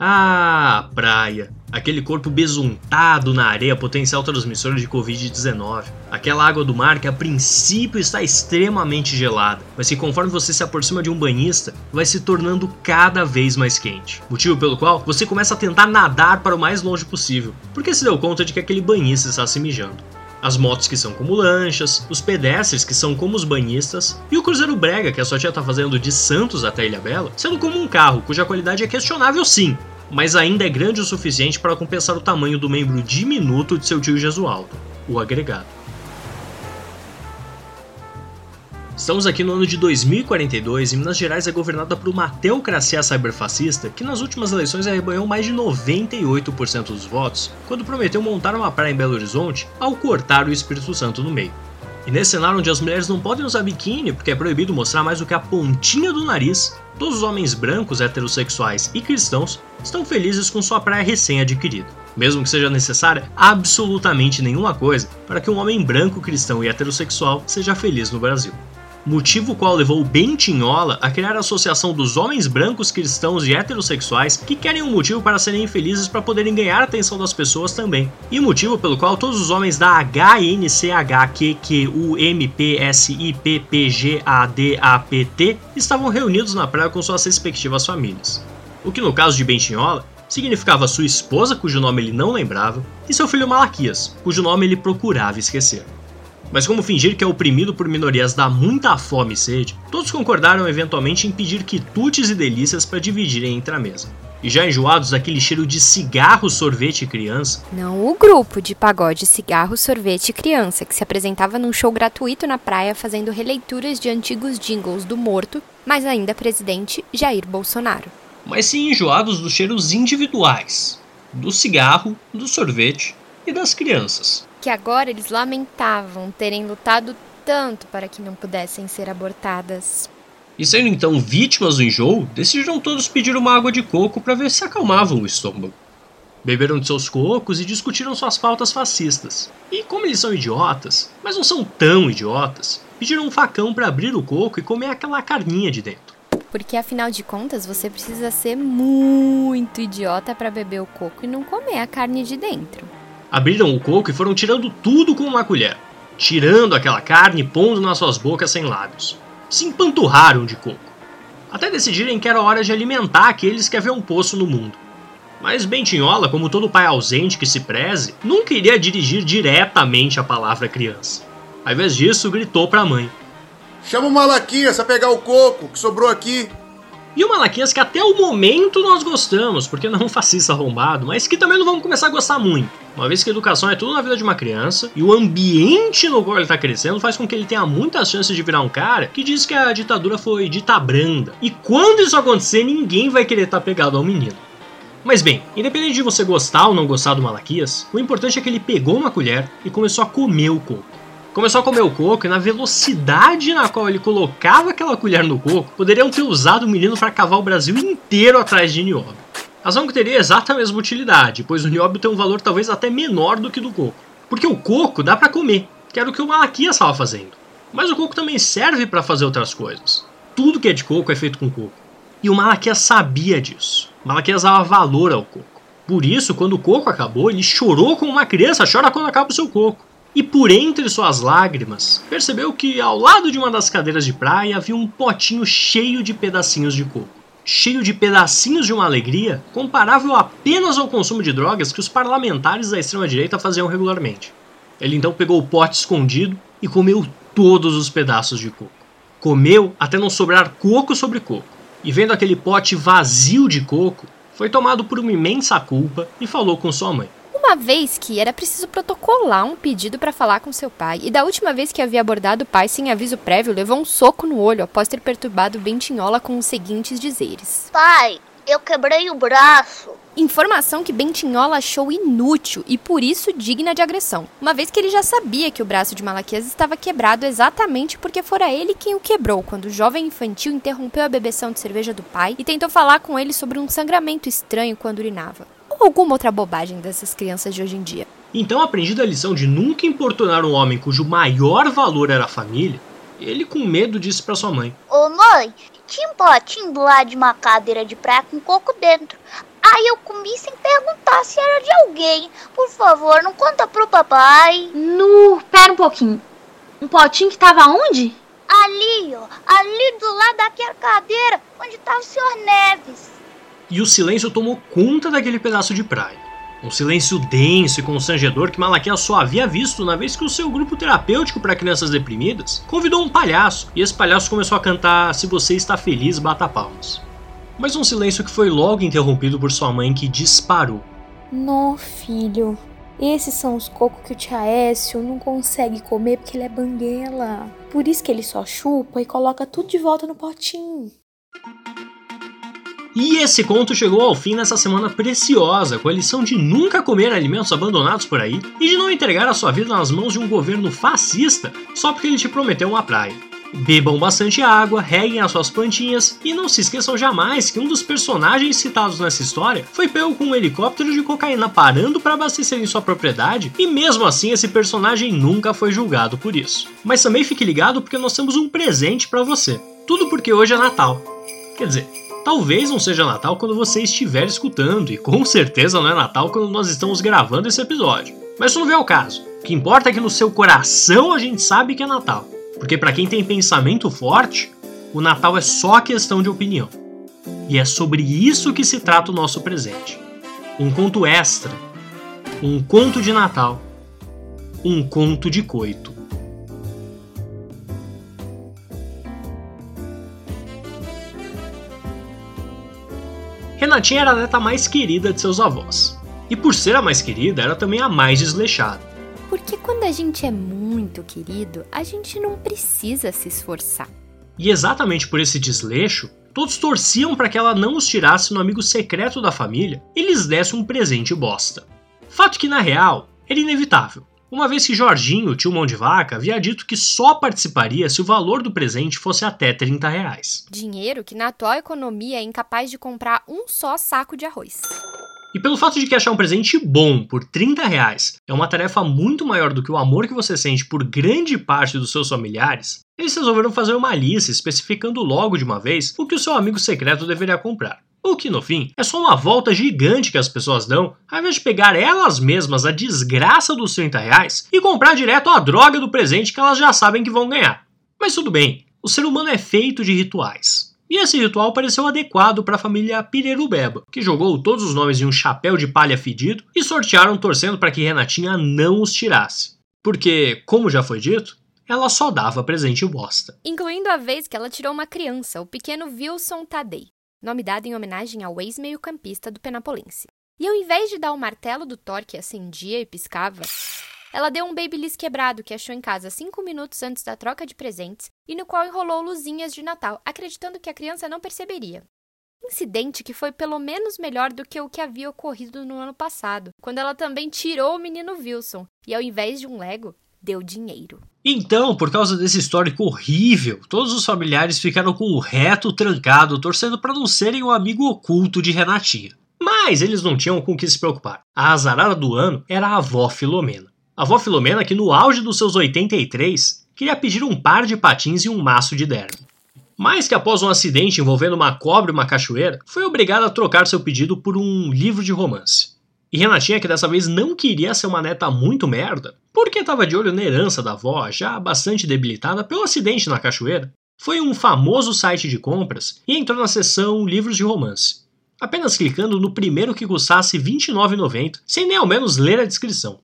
Ah, praia. Aquele corpo besuntado na areia, potencial transmissor de Covid-19. Aquela água do mar que a princípio está extremamente gelada, mas que conforme você se aproxima de um banhista, vai se tornando cada vez mais quente. Motivo pelo qual você começa a tentar nadar para o mais longe possível, porque se deu conta de que aquele banhista está se mijando as motos que são como lanchas, os pedestres que são como os banhistas, e o cruzeiro brega que a sua tia tá fazendo de Santos até Ilha Bela, sendo como um carro cuja qualidade é questionável sim, mas ainda é grande o suficiente para compensar o tamanho do membro diminuto de seu tio Jesualdo, o agregado. Estamos aqui no ano de 2042 e Minas Gerais é governada por uma teocracia cyberfascista que nas últimas eleições arrebanhou mais de 98% dos votos quando prometeu montar uma praia em Belo Horizonte ao cortar o Espírito Santo no meio. E nesse cenário onde as mulheres não podem usar biquíni porque é proibido mostrar mais do que a pontinha do nariz, todos os homens brancos, heterossexuais e cristãos estão felizes com sua praia recém-adquirida. Mesmo que seja necessária absolutamente nenhuma coisa para que um homem branco, cristão e heterossexual seja feliz no Brasil motivo qual levou Bentinhola a criar a Associação dos Homens Brancos Cristãos e Heterossexuais que querem um motivo para serem infelizes para poderem ganhar a atenção das pessoas também. E o motivo pelo qual todos os homens da HNCHQQUMPSIPPGADAPT estavam reunidos na praia com suas respectivas famílias. O que no caso de Bentinhola significava sua esposa, cujo nome ele não lembrava, e seu filho Malaquias, cujo nome ele procurava esquecer. Mas como fingir que é oprimido por minorias dá muita fome e sede, todos concordaram eventualmente em pedir quitutes e delícias para dividirem entre a mesa. E já enjoados daquele cheiro de cigarro, sorvete e criança. Não o grupo de pagode cigarro, sorvete e criança, que se apresentava num show gratuito na praia fazendo releituras de antigos jingles do morto, mas ainda presidente Jair Bolsonaro. Mas sim enjoados dos cheiros individuais: do cigarro, do sorvete e das crianças que agora eles lamentavam terem lutado tanto para que não pudessem ser abortadas. E sendo então vítimas do enjoo, decidiram todos pedir uma água de coco para ver se acalmavam o estômago. Beberam de seus cocos e discutiram suas pautas fascistas. E como eles são idiotas, mas não são tão idiotas, pediram um facão para abrir o coco e comer aquela carninha de dentro. Porque afinal de contas, você precisa ser muito idiota para beber o coco e não comer a carne de dentro. Abriram o coco e foram tirando tudo com uma colher, tirando aquela carne e pondo nas suas bocas sem lábios. Se empanturraram de coco, até decidirem que era hora de alimentar aqueles que haviam poço no mundo. Mas Bentinhola, como todo pai ausente que se preze, nunca iria dirigir diretamente a palavra criança. Ao invés disso, gritou para a mãe: Chama o Malaquias a pegar o coco que sobrou aqui. E o Malaquias que até o momento nós gostamos, porque não é um fascista arrombado, mas que também não vamos começar a gostar muito. Uma vez que a educação é tudo na vida de uma criança, e o ambiente no qual ele está crescendo faz com que ele tenha muitas chances de virar um cara que diz que a ditadura foi dita branda. E quando isso acontecer, ninguém vai querer estar tá pegado ao menino. Mas bem, independente de você gostar ou não gostar do Malaquias, o importante é que ele pegou uma colher e começou a comer o coco começou a comer o coco e na velocidade na qual ele colocava aquela colher no coco, poderiam ter usado o menino para cavar o Brasil inteiro atrás de nióbio. Razão que teria exata a mesma utilidade, pois o nióbio tem um valor talvez até menor do que do coco. Porque o coco dá para comer, que era o que o Malaquias estava fazendo. Mas o coco também serve para fazer outras coisas. Tudo que é de coco é feito com coco. E o Malaquias sabia disso. O Malaquias dava valor ao coco. Por isso, quando o coco acabou, ele chorou como uma criança chora quando acaba o seu coco e por entre suas lágrimas, percebeu que ao lado de uma das cadeiras de praia havia um potinho cheio de pedacinhos de coco. Cheio de pedacinhos de uma alegria comparável apenas ao consumo de drogas que os parlamentares da extrema-direita faziam regularmente. Ele então pegou o pote escondido e comeu todos os pedaços de coco. Comeu até não sobrar coco sobre coco. E vendo aquele pote vazio de coco, foi tomado por uma imensa culpa e falou com sua mãe uma vez que era preciso protocolar um pedido para falar com seu pai, e da última vez que havia abordado o pai sem aviso prévio, levou um soco no olho após ter perturbado Bentinhola com os seguintes dizeres: Pai, eu quebrei o braço. Informação que Bentinhola achou inútil e por isso digna de agressão, uma vez que ele já sabia que o braço de Malaquias estava quebrado exatamente porque fora ele quem o quebrou quando o jovem infantil interrompeu a bebeção de cerveja do pai e tentou falar com ele sobre um sangramento estranho quando urinava alguma outra bobagem dessas crianças de hoje em dia. Então, aprendida a lição de nunca importunar um homem cujo maior valor era a família, ele com medo disse para sua mãe: Ô mãe, tinha um potinho do lado de uma cadeira de praia com coco dentro. Aí eu comi sem perguntar se era de alguém. Por favor, não conta pro papai. Nu, pera um pouquinho. Um potinho que tava onde? Ali, ó. Ali do lado daquela cadeira onde tá o senhor Neves. E o silêncio tomou conta daquele pedaço de praia. Um silêncio denso e constrangedor que Malaquias só havia visto na vez que o seu grupo terapêutico para crianças deprimidas convidou um palhaço e esse palhaço começou a cantar Se você está feliz, bata palmas. Mas um silêncio que foi logo interrompido por sua mãe que disparou. No, filho. Esses são os cocos que o tia Écio não consegue comer porque ele é banguela. Por isso que ele só chupa e coloca tudo de volta no potinho. E esse conto chegou ao fim nessa semana preciosa, com a lição de nunca comer alimentos abandonados por aí e de não entregar a sua vida nas mãos de um governo fascista só porque ele te prometeu uma praia. Bebam bastante água, reguem as suas plantinhas e não se esqueçam jamais que um dos personagens citados nessa história foi pego com um helicóptero de cocaína parando para abastecer em sua propriedade e mesmo assim esse personagem nunca foi julgado por isso. Mas também fique ligado porque nós temos um presente para você. Tudo porque hoje é Natal. Quer dizer, Talvez não seja Natal quando você estiver escutando, e com certeza não é Natal quando nós estamos gravando esse episódio. Mas isso não vem ao caso. O que importa é que no seu coração a gente sabe que é Natal. Porque para quem tem pensamento forte, o Natal é só questão de opinião. E é sobre isso que se trata o nosso presente. Um conto extra. Um conto de Natal. Um conto de coito. Renatinha era a neta mais querida de seus avós. E por ser a mais querida, era também a mais desleixada. Porque quando a gente é muito querido, a gente não precisa se esforçar. E exatamente por esse desleixo, todos torciam para que ela não os tirasse no amigo secreto da família e lhes desse um presente bosta. Fato que na real era inevitável, uma vez que Jorginho, tio mão de vaca, havia dito que só participaria se o valor do presente fosse até 30 reais. Dinheiro que na atual economia é incapaz de comprar um só saco de arroz. E pelo fato de que achar um presente bom por 30 reais é uma tarefa muito maior do que o amor que você sente por grande parte dos seus familiares, eles resolveram fazer uma lista especificando logo de uma vez o que o seu amigo secreto deveria comprar. O que no fim é só uma volta gigante que as pessoas dão, ao invés de pegar elas mesmas a desgraça dos 30 reais e comprar direto a droga do presente que elas já sabem que vão ganhar. Mas tudo bem, o ser humano é feito de rituais. E esse ritual pareceu adequado para a família Pirerubeba, que jogou todos os nomes em um chapéu de palha fedido e sortearam torcendo para que Renatinha não os tirasse. Porque, como já foi dito, ela só dava presente bosta. Incluindo a vez que ela tirou uma criança, o pequeno Wilson Tadei nome dado em homenagem ao ex-meio-campista do Penapolense. E ao invés de dar o martelo do Thor que acendia e piscava, ela deu um babyliss quebrado que achou em casa cinco minutos antes da troca de presentes e no qual enrolou luzinhas de Natal, acreditando que a criança não perceberia. Incidente que foi pelo menos melhor do que o que havia ocorrido no ano passado, quando ela também tirou o menino Wilson e, ao invés de um Lego, deu dinheiro. Então, por causa desse histórico horrível, todos os familiares ficaram com o reto trancado, torcendo para não serem o amigo oculto de Renatinha. Mas eles não tinham com o que se preocupar. A azarada do ano era a avó Filomena. A avó Filomena, que no auge dos seus 83, queria pedir um par de patins e um maço de derby. Mas que após um acidente envolvendo uma cobra e uma cachoeira, foi obrigada a trocar seu pedido por um livro de romance. E Renatinha, que dessa vez não queria ser uma neta muito merda, porque estava de olho na herança da avó, já bastante debilitada pelo acidente na cachoeira, foi um famoso site de compras e entrou na seção livros de romance. Apenas clicando no primeiro que custasse R$ 29,90, sem nem ao menos ler a descrição.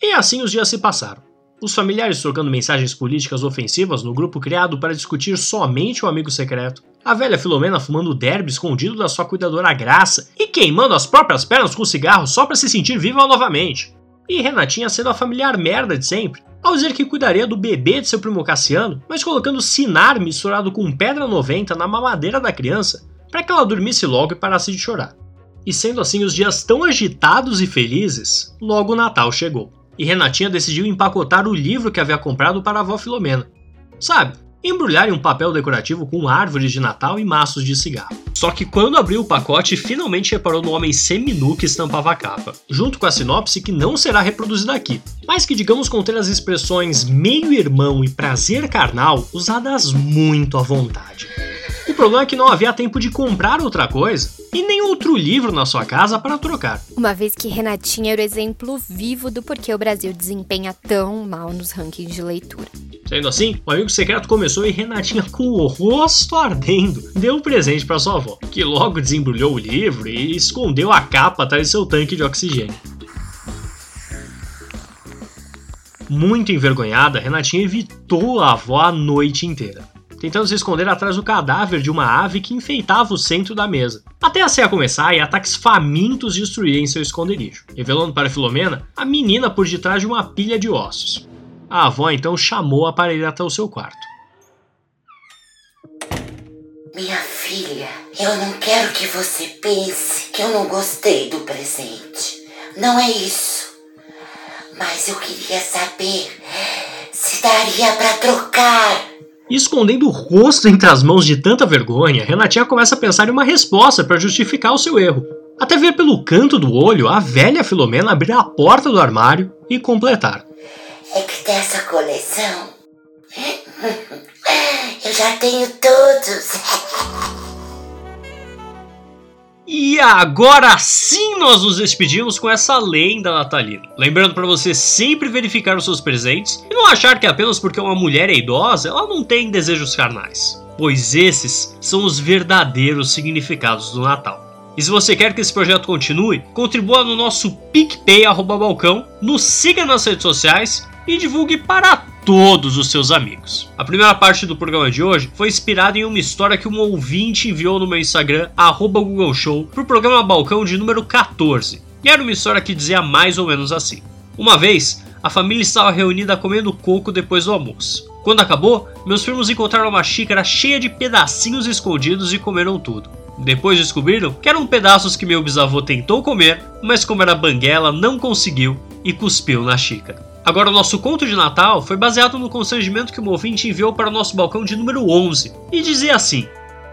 E assim os dias se passaram. Os familiares trocando mensagens políticas ofensivas no grupo criado para discutir somente o amigo secreto. A velha Filomena fumando derby escondido da sua cuidadora Graça e queimando as próprias pernas com cigarro só para se sentir viva novamente. E Renatinha sendo a familiar merda de sempre, ao dizer que cuidaria do bebê de seu primo Cassiano, mas colocando sinar misturado com pedra 90 na mamadeira da criança para que ela dormisse logo e parasse de chorar. E sendo assim os dias tão agitados e felizes, logo o Natal chegou e Renatinha decidiu empacotar o livro que havia comprado para a avó Filomena. Sabe, embrulhar em um papel decorativo com árvores de Natal e maços de cigarro. Só que quando abriu o pacote, finalmente reparou no homem seminu que estampava a capa, junto com a sinopse que não será reproduzida aqui, mas que digamos conter as expressões meio-irmão e prazer carnal usadas muito à vontade. O problema é que não havia tempo de comprar outra coisa e nem outro livro na sua casa para trocar. Uma vez que Renatinha era o exemplo vivo do porquê o Brasil desempenha tão mal nos rankings de leitura. Sendo assim, o amigo secreto começou e Renatinha, com o rosto ardendo, deu um presente para sua avó, que logo desembrulhou o livro e escondeu a capa atrás de seu tanque de oxigênio. Muito envergonhada, Renatinha evitou a avó a noite inteira, tentando se esconder atrás do cadáver de uma ave que enfeitava o centro da mesa, até a ceia começar e ataques famintos destruírem seu esconderijo, revelando para Filomena a menina por detrás de uma pilha de ossos. A avó então chamou a parelha até o seu quarto. Minha filha, eu não quero que você pense que eu não gostei do presente. Não é isso. Mas eu queria saber se daria para trocar. Escondendo o rosto entre as mãos de tanta vergonha, Renatinha começa a pensar em uma resposta para justificar o seu erro. Até ver pelo canto do olho a velha Filomena abrir a porta do armário e completar. É que dessa coleção eu já tenho todos. E agora sim nós nos despedimos com essa lenda natalina. Lembrando para você sempre verificar os seus presentes e não achar que apenas porque uma mulher é idosa ela não tem desejos carnais, pois esses são os verdadeiros significados do Natal. E se você quer que esse projeto continue, contribua no nosso PicPay balcão, nos siga nas redes sociais e divulgue para todos os seus amigos. A primeira parte do programa de hoje foi inspirada em uma história que um ouvinte enviou no meu Instagram, Google Show, para o programa Balcão de número 14. E era uma história que dizia mais ou menos assim. Uma vez, a família estava reunida comendo coco depois do almoço. Quando acabou, meus primos encontraram uma xícara cheia de pedacinhos escondidos e comeram tudo. Depois descobriram que eram pedaços que meu bisavô tentou comer, mas como era banguela, não conseguiu e cuspiu na xícara. Agora, o nosso conto de Natal foi baseado no constrangimento que o ouvinte enviou para o nosso balcão de número 11 e dizia assim: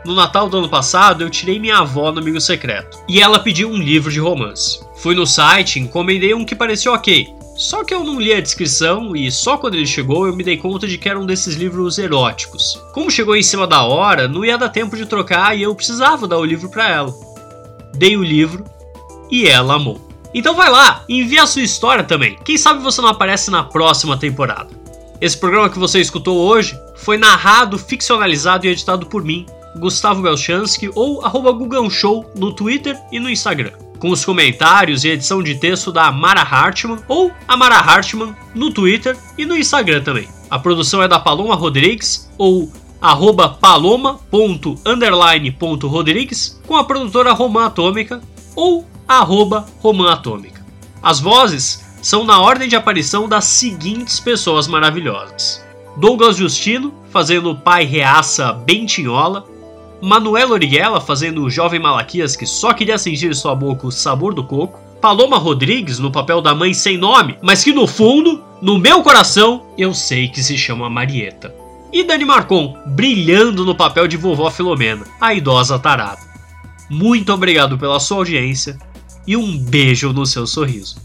No Natal do ano passado, eu tirei minha avó no Amigo Secreto e ela pediu um livro de romance. Fui no site, encomendei um que parecia ok, só que eu não li a descrição e só quando ele chegou eu me dei conta de que era um desses livros eróticos. Como chegou em cima da hora, não ia dar tempo de trocar e eu precisava dar o livro para ela. Dei o livro e ela amou. Então vai lá, envia a sua história também. Quem sabe você não aparece na próxima temporada. Esse programa que você escutou hoje foi narrado, ficcionalizado e editado por mim, Gustavo Belchansky ou arroba Show no Twitter e no Instagram. Com os comentários e edição de texto da Amara Hartman ou Amara Hartman no Twitter e no Instagram também. A produção é da Paloma Rodrigues ou arroba paloma.underline.rodrigues com a produtora Romã Atômica ou arroba Romã Atômica. As vozes são na ordem de aparição das seguintes pessoas maravilhosas. Douglas Justino, fazendo o pai reaça Bentinhola, Manuela Origuela, fazendo o jovem Malaquias que só queria sentir sua boca o sabor do coco, Paloma Rodrigues, no papel da mãe sem nome, mas que no fundo, no meu coração, eu sei que se chama Marieta. E Dani Marcon, brilhando no papel de vovó Filomena, a idosa tarada. Muito obrigado pela sua audiência e um beijo no seu sorriso.